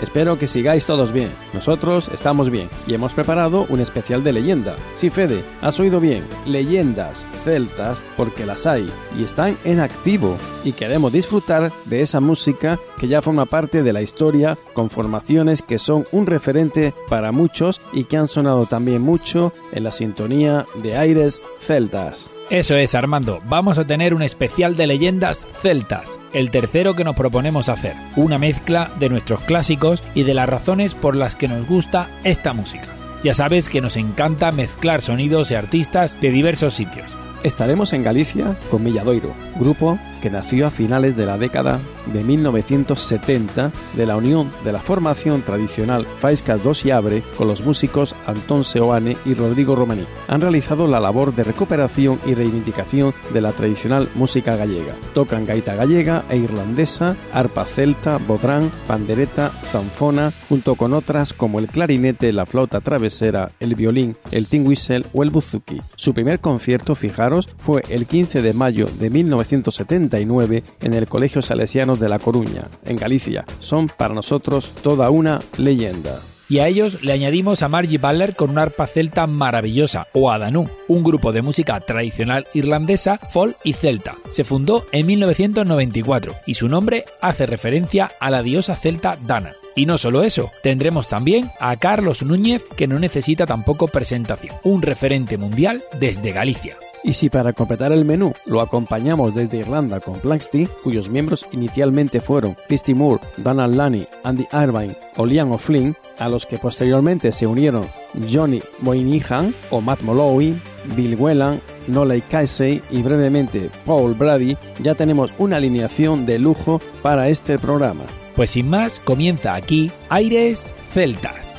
Espero que sigáis todos bien. Nosotros estamos bien y hemos preparado un especial de leyenda. Sí, Fede, has oído bien. Leyendas celtas porque las hay y están en activo y queremos disfrutar de esa música que ya forma parte de la historia con formaciones que son un referente para muchos y que han sonado también mucho en la sintonía de aires celtas. Eso es, Armando. Vamos a tener un especial de leyendas celtas, el tercero que nos proponemos hacer, una mezcla de nuestros clásicos y de las razones por las que nos gusta esta música. Ya sabes que nos encanta mezclar sonidos y artistas de diversos sitios. Estaremos en Galicia con Milladoiro, grupo que nació a finales de la década de 1970 de la unión de la formación tradicional Faisca Dos y Abre con los músicos Antón Seoane y Rodrigo Romaní. Han realizado la labor de recuperación y reivindicación de la tradicional música gallega. Tocan gaita gallega e irlandesa, arpa celta, bodrán, pandereta, zanfona, junto con otras como el clarinete, la flauta travesera, el violín, el tin whistle o el buzuki. Su primer concierto, fijaros, fue el 15 de mayo de 1970 en el Colegio Salesianos de La Coruña, en Galicia. Son para nosotros toda una leyenda. Y a ellos le añadimos a Margie Baller con una arpa celta maravillosa, o Adanú, un grupo de música tradicional irlandesa, folk y celta. Se fundó en 1994 y su nombre hace referencia a la diosa celta Dana. Y no solo eso, tendremos también a Carlos Núñez, que no necesita tampoco presentación, un referente mundial desde Galicia. Y si para completar el menú lo acompañamos desde Irlanda con Planksty, cuyos miembros inicialmente fueron Christy Moore, Donald Lani, Andy Irvine o Liam O'Flynn, a los que posteriormente se unieron Johnny Moynihan o Matt Molloy, Bill Whelan, Nolay Casey y brevemente Paul Brady, ya tenemos una alineación de lujo para este programa. Pues sin más, comienza aquí Aires Celtas.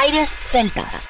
Aires celtas.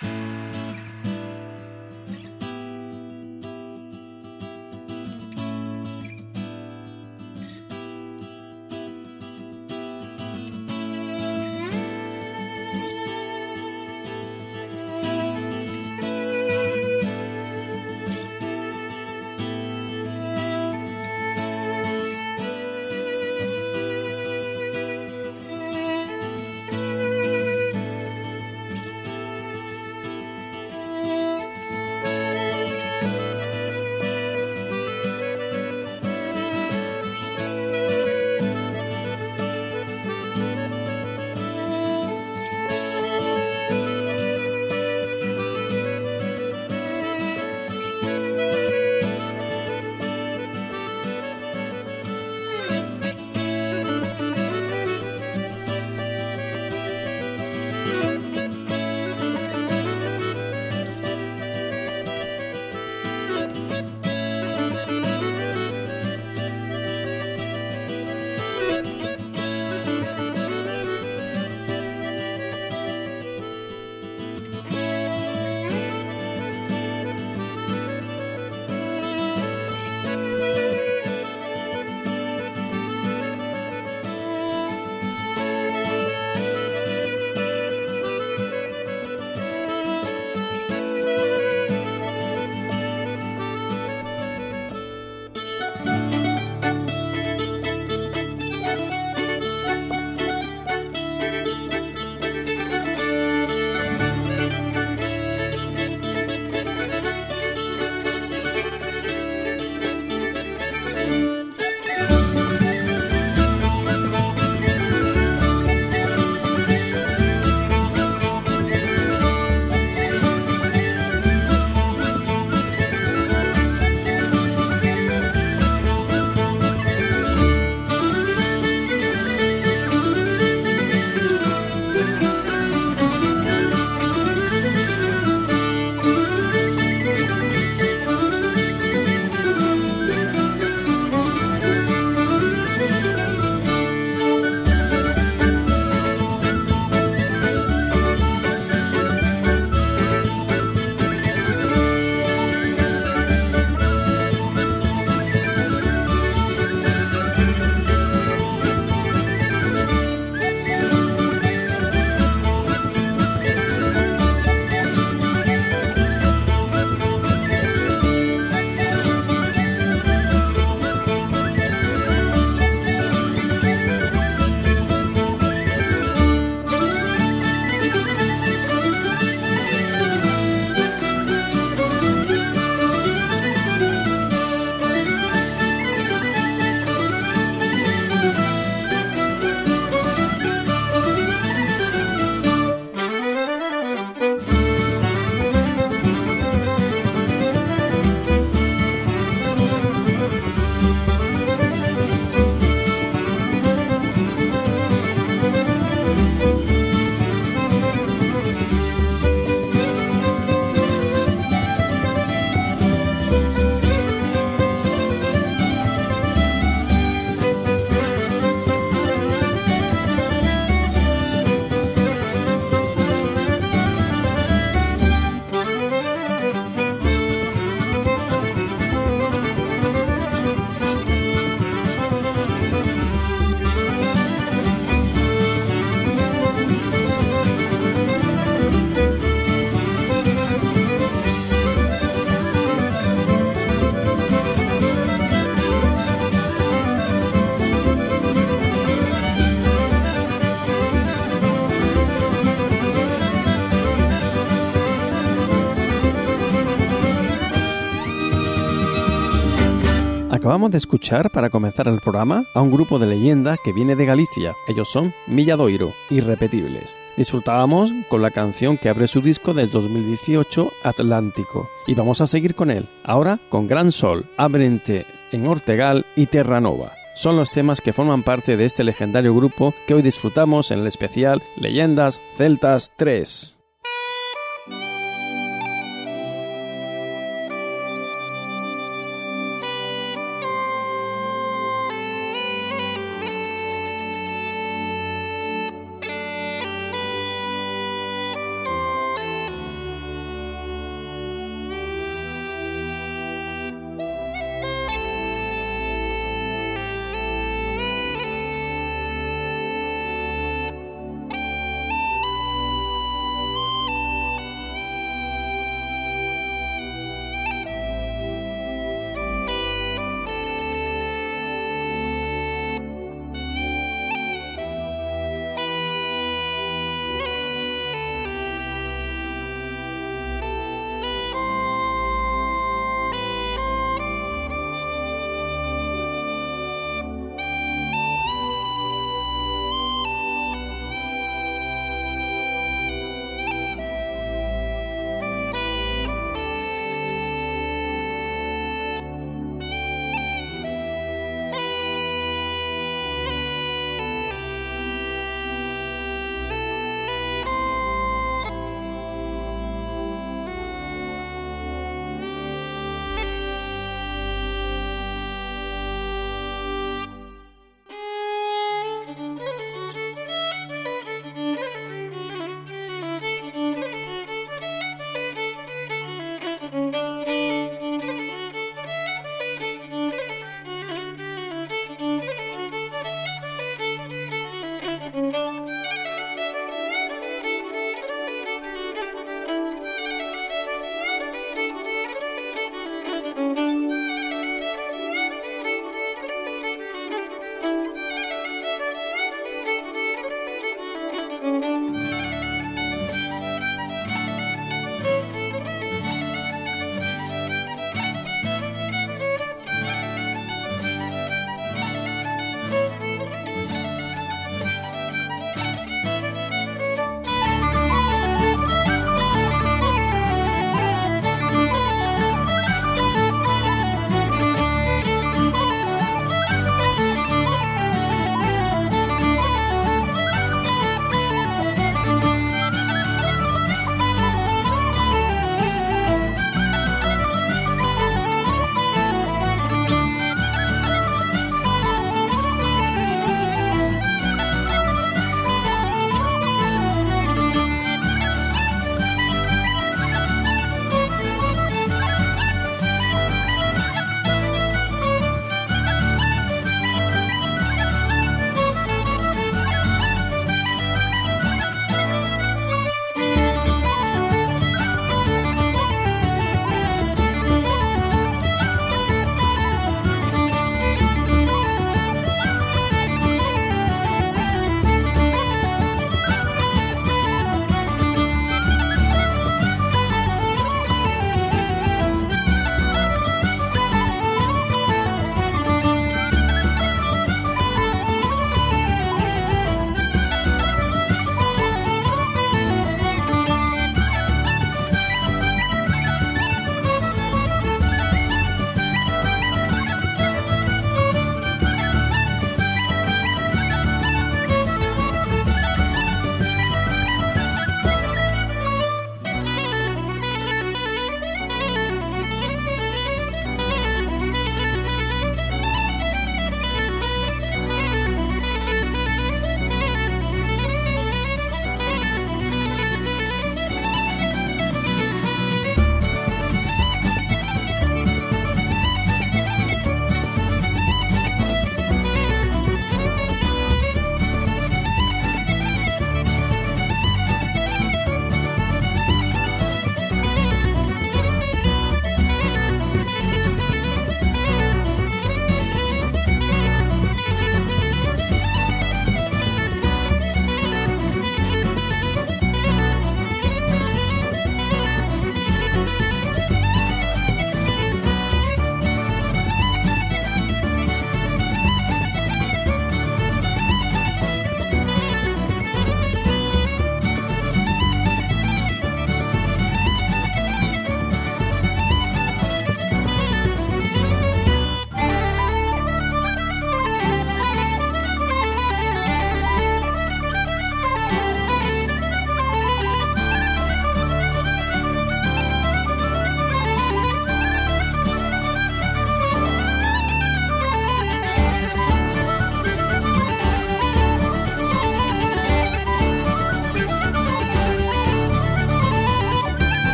Acabamos de escuchar, para comenzar el programa, a un grupo de leyenda que viene de Galicia. Ellos son Milladoiro, irrepetibles. Disfrutábamos con la canción que abre su disco del 2018, Atlántico. Y vamos a seguir con él, ahora con Gran Sol, Abrente en Ortegal y Terranova son los temas que forman parte de este legendario grupo que hoy disfrutamos en el especial Leyendas Celtas 3.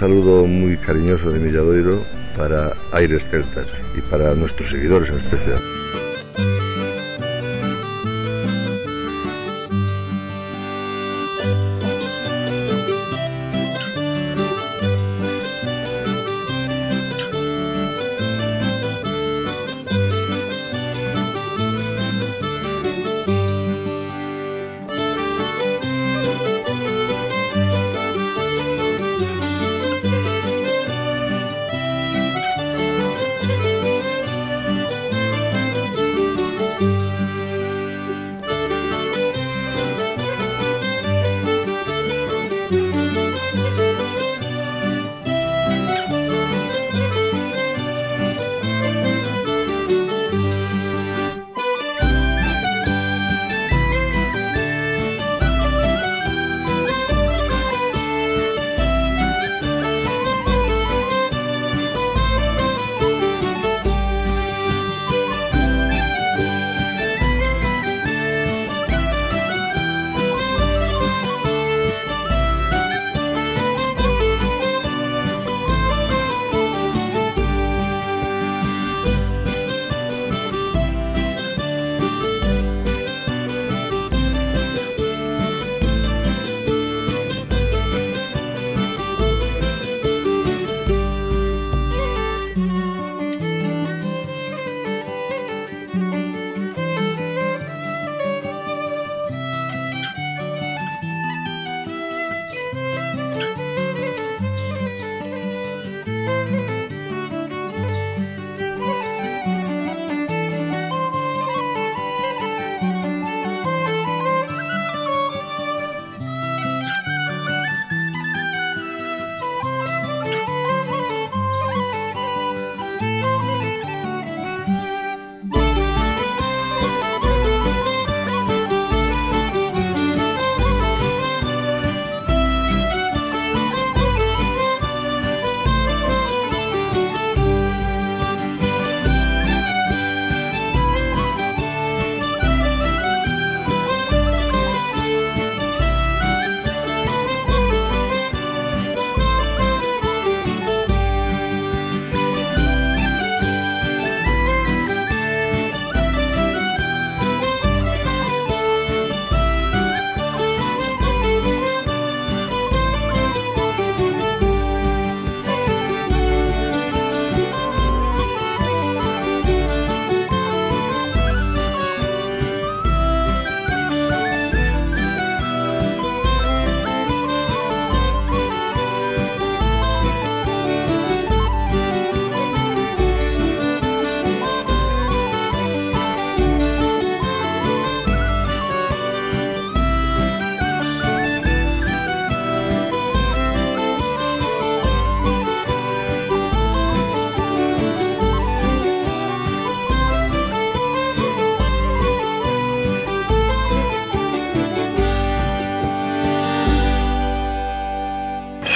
Saludo muy cariñoso de Milladoiro para Aires Celtas y para nuestros seguidores en especial.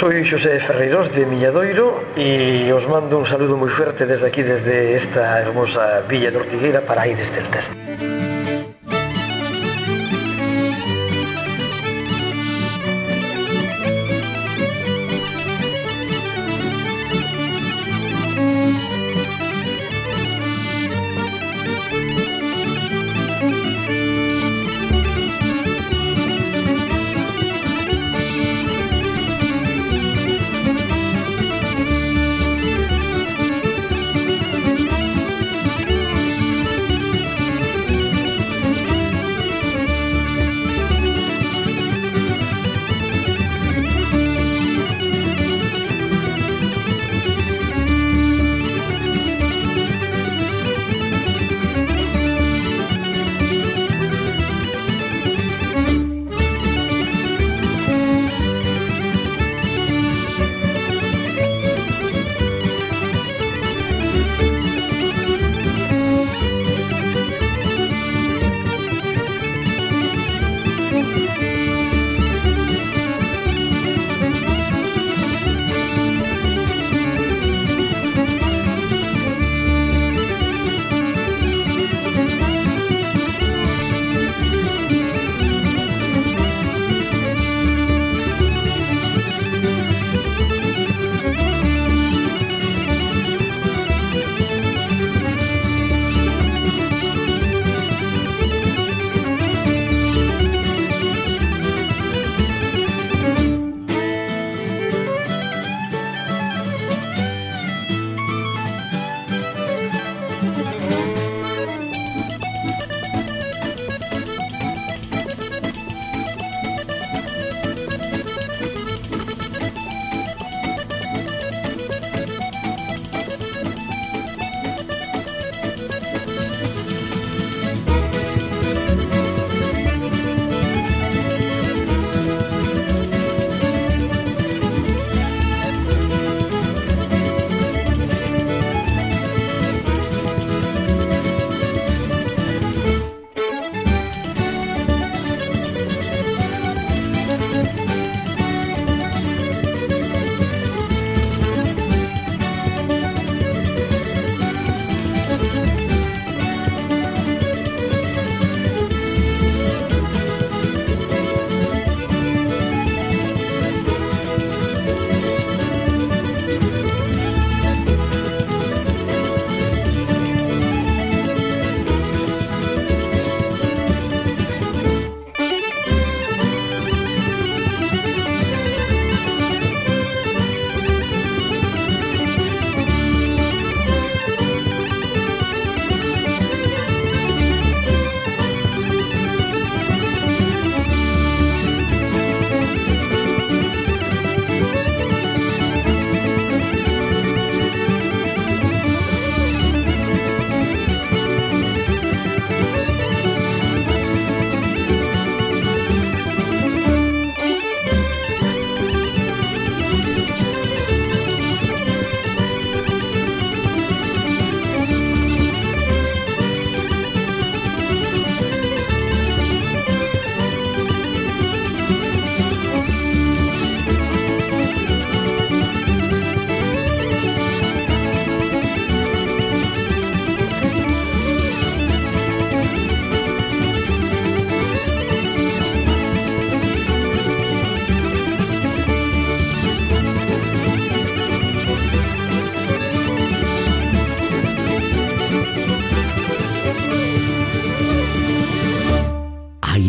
Soy José Ferreiros de Milladoiro e os mando un saludo moi fuerte desde aquí, desde esta hermosa Villa de Ortigueira para Aires Celtas. el.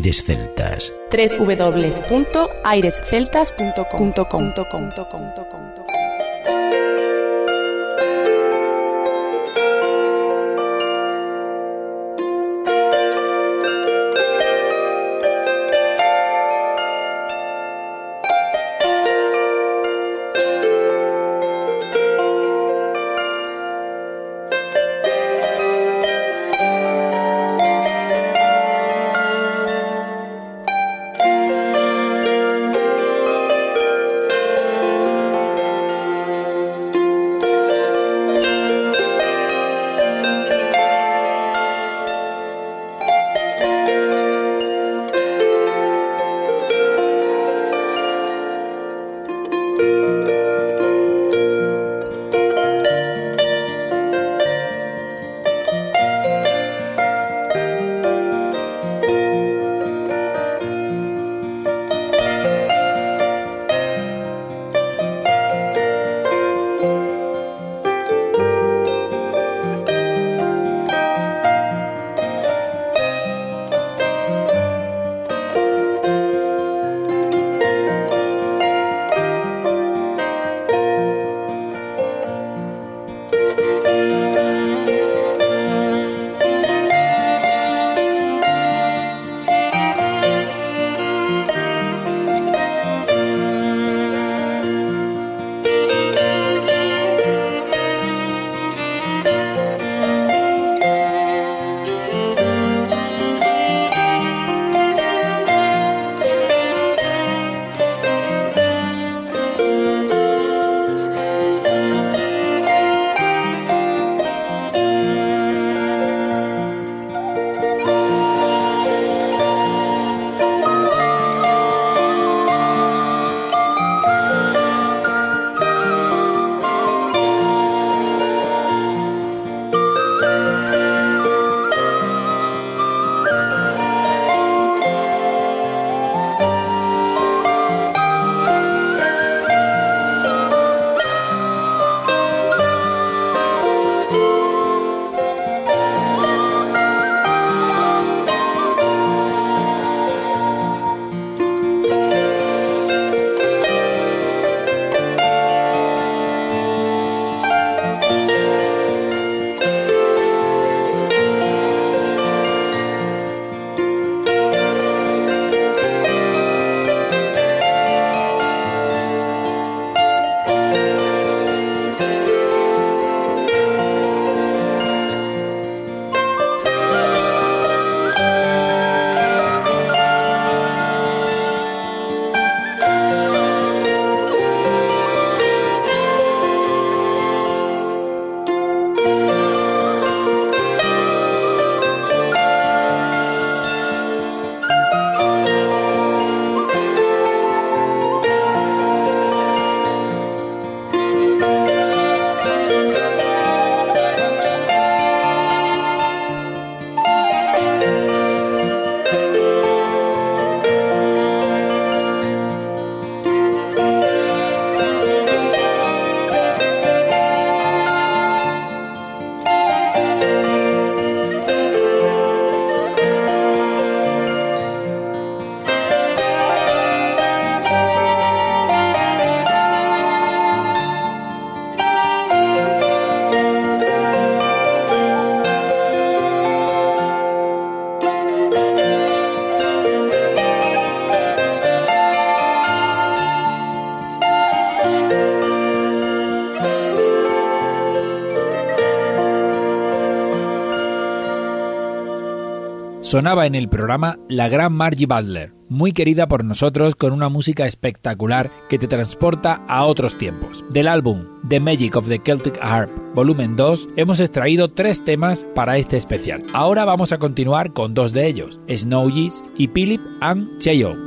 Aires Celtas. www.airesceltas.com. sonaba en el programa la gran Margie Butler, muy querida por nosotros con una música espectacular que te transporta a otros tiempos. Del álbum The Magic of the Celtic Harp, volumen 2, hemos extraído tres temas para este especial. Ahora vamos a continuar con dos de ellos, Snow y Philip and Cheo.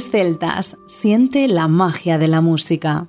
Celtas, siente la magia de la música.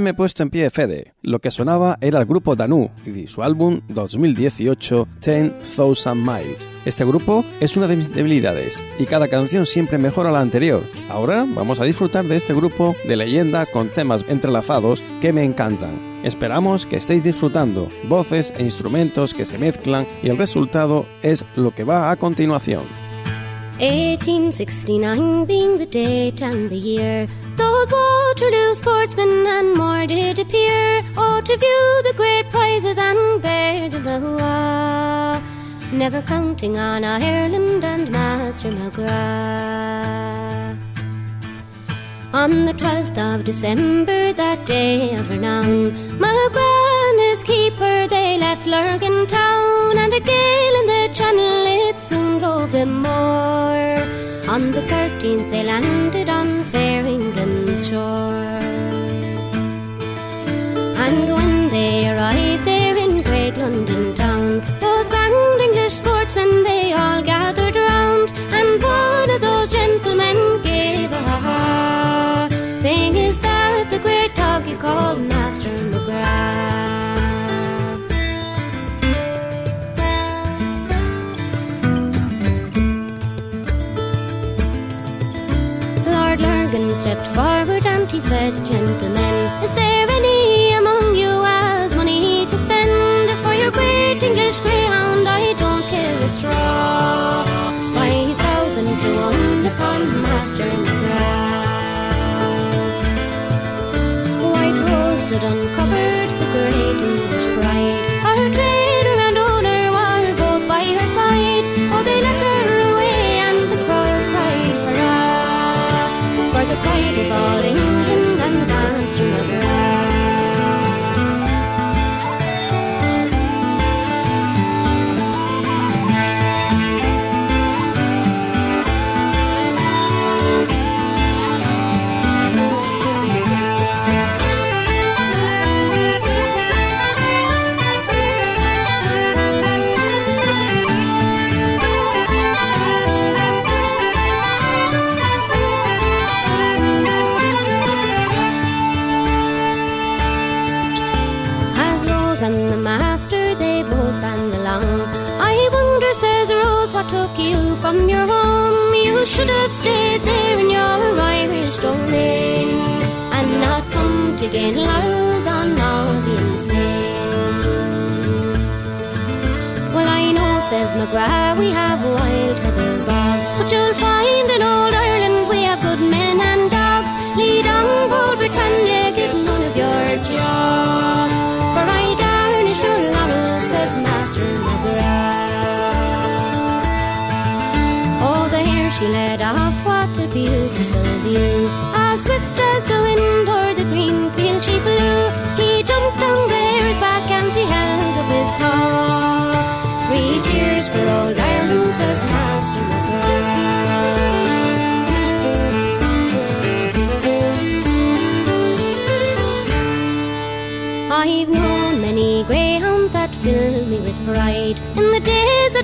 Me he puesto en pie, Fede. Lo que sonaba era el grupo Danu y su álbum 2018 10,000 Miles. Este grupo es una de mis debilidades y cada canción siempre mejora la anterior. Ahora vamos a disfrutar de este grupo de leyenda con temas entrelazados que me encantan. Esperamos que estéis disfrutando, voces e instrumentos que se mezclan y el resultado es lo que va a continuación. 1869 being the date and the year, those Waterloo sportsmen and more did appear. Oh, to view the great prizes and bear the Loa, never counting on Ireland and Master McGrath. On the 12th of December, that day of renown, and his keeper, they left Lurgan town, and a gale in the channel, it soon drove them more. On the 13th, they landed on fair England's shore. And when they arrived there in great London town, those grand English sportsmen, they you call Master McGrath? Lord Lurgan stepped forward and he said, Gentlemen, is there says McGrath, we have wild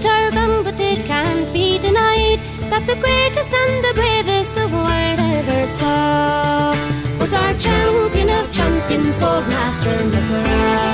that but it can't be denied that the greatest and the bravest the world ever saw was our champion of champions, bold Master McGrath.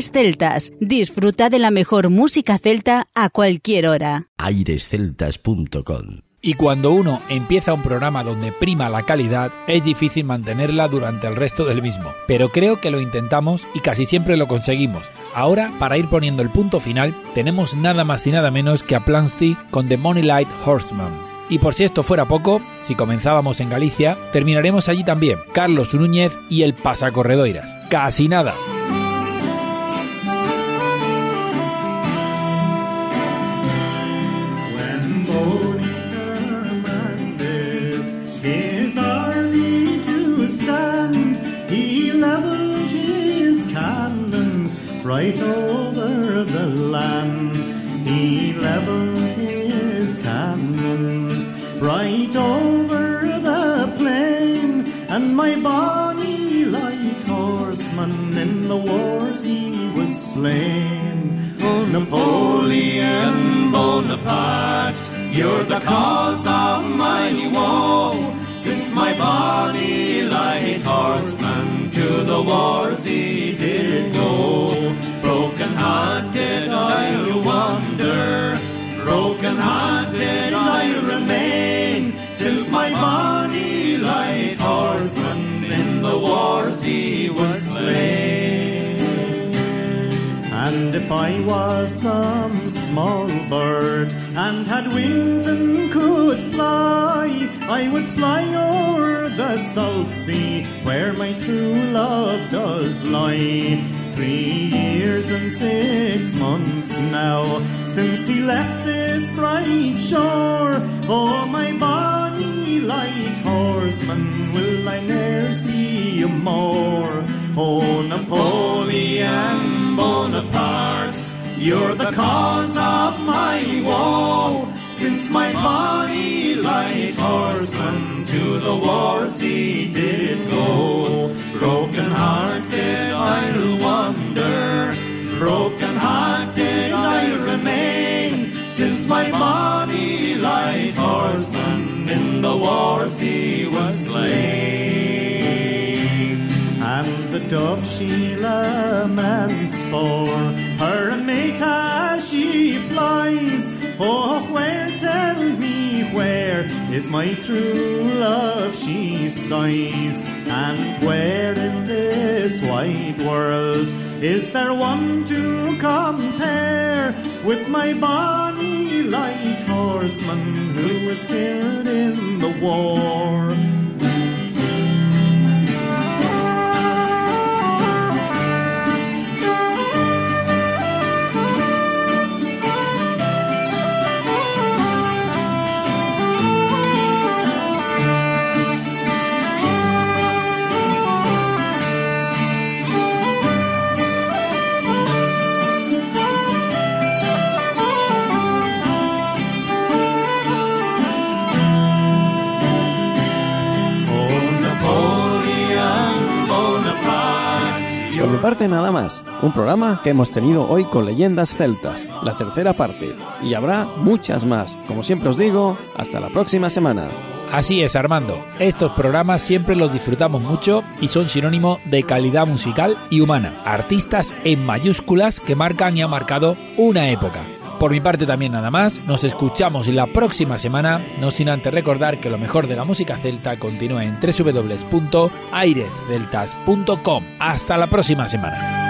Aires Celtas. Disfruta de la mejor música celta a cualquier hora. airesceltas.com Y cuando uno empieza un programa donde prima la calidad, es difícil mantenerla durante el resto del mismo. Pero creo que lo intentamos y casi siempre lo conseguimos. Ahora, para ir poniendo el punto final, tenemos nada más y nada menos que a Plansty con The Money Light Horseman. Y por si esto fuera poco, si comenzábamos en Galicia, terminaremos allí también, Carlos Núñez y el Pasacorredoiras. Casi nada. Right over the land. He leveled his cannons right over the plain, and my bonny light horseman in the wars he was slain. Oh, Napoleon Bonaparte, you're the cause of my woe. Since my bonny light horseman to the wars he did go, broken hearted I'll wander, broken hearted I'll remain. Since my bonny light horseman in the wars he was slain. And if I was some small bird and had wings and could fly, I would fly o'er the salt sea where my true love does lie. Three years and six months now since he left this bright shore. Oh, my bonny light horseman, will I ne'er see you more? Oh, Napoleon you're the cause of my woe. Since my bonny light horseman to the wars he did go, broken hearted I'll wander, broken hearted I'll remain. Since my bonny light horseman in the wars he was slain. And the dove she laments for her mate as she flies. Oh, where, tell me where is my true love, she sighs. And where in this wide world is there one to compare with my bonny light horseman who was killed in the war? Parte nada más, un programa que hemos tenido hoy con leyendas celtas, la tercera parte, y habrá muchas más. Como siempre os digo, hasta la próxima semana. Así es, Armando. Estos programas siempre los disfrutamos mucho y son sinónimo de calidad musical y humana. Artistas en mayúsculas que marcan y han marcado una época. Por mi parte también nada más, nos escuchamos la próxima semana, no sin antes recordar que lo mejor de la música celta continúa en www.airesceltas.com. Hasta la próxima semana.